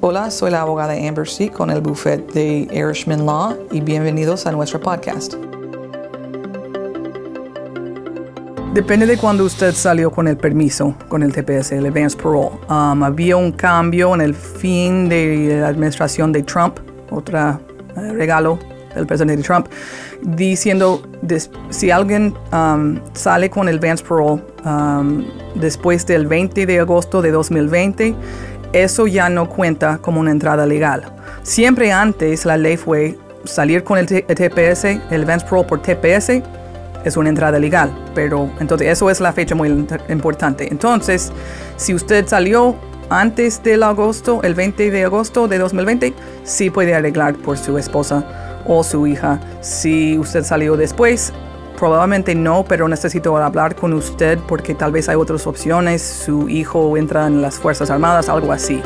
Hola, soy la abogada Amber C. con el buffet de Irishman Law y bienvenidos a nuestro podcast. Depende de cuando usted salió con el permiso, con el TPS, el Advance Parole. Um, había un cambio en el fin de la administración de Trump, otro eh, regalo del presidente Trump, diciendo si alguien um, sale con el Advance Parole um, después del 20 de agosto de 2020, eso ya no cuenta como una entrada legal. Siempre antes la ley fue salir con el, TPS, el Advance Parole por TPS, es una entrada legal. Pero entonces eso es la fecha muy importante. Entonces, si usted salió antes del agosto, el 20 de agosto de 2020, sí puede arreglar por su esposa o su hija. Si usted salió después, probablemente no, pero necesito hablar con usted porque tal vez hay otras opciones. Su hijo entra en las Fuerzas Armadas, algo así.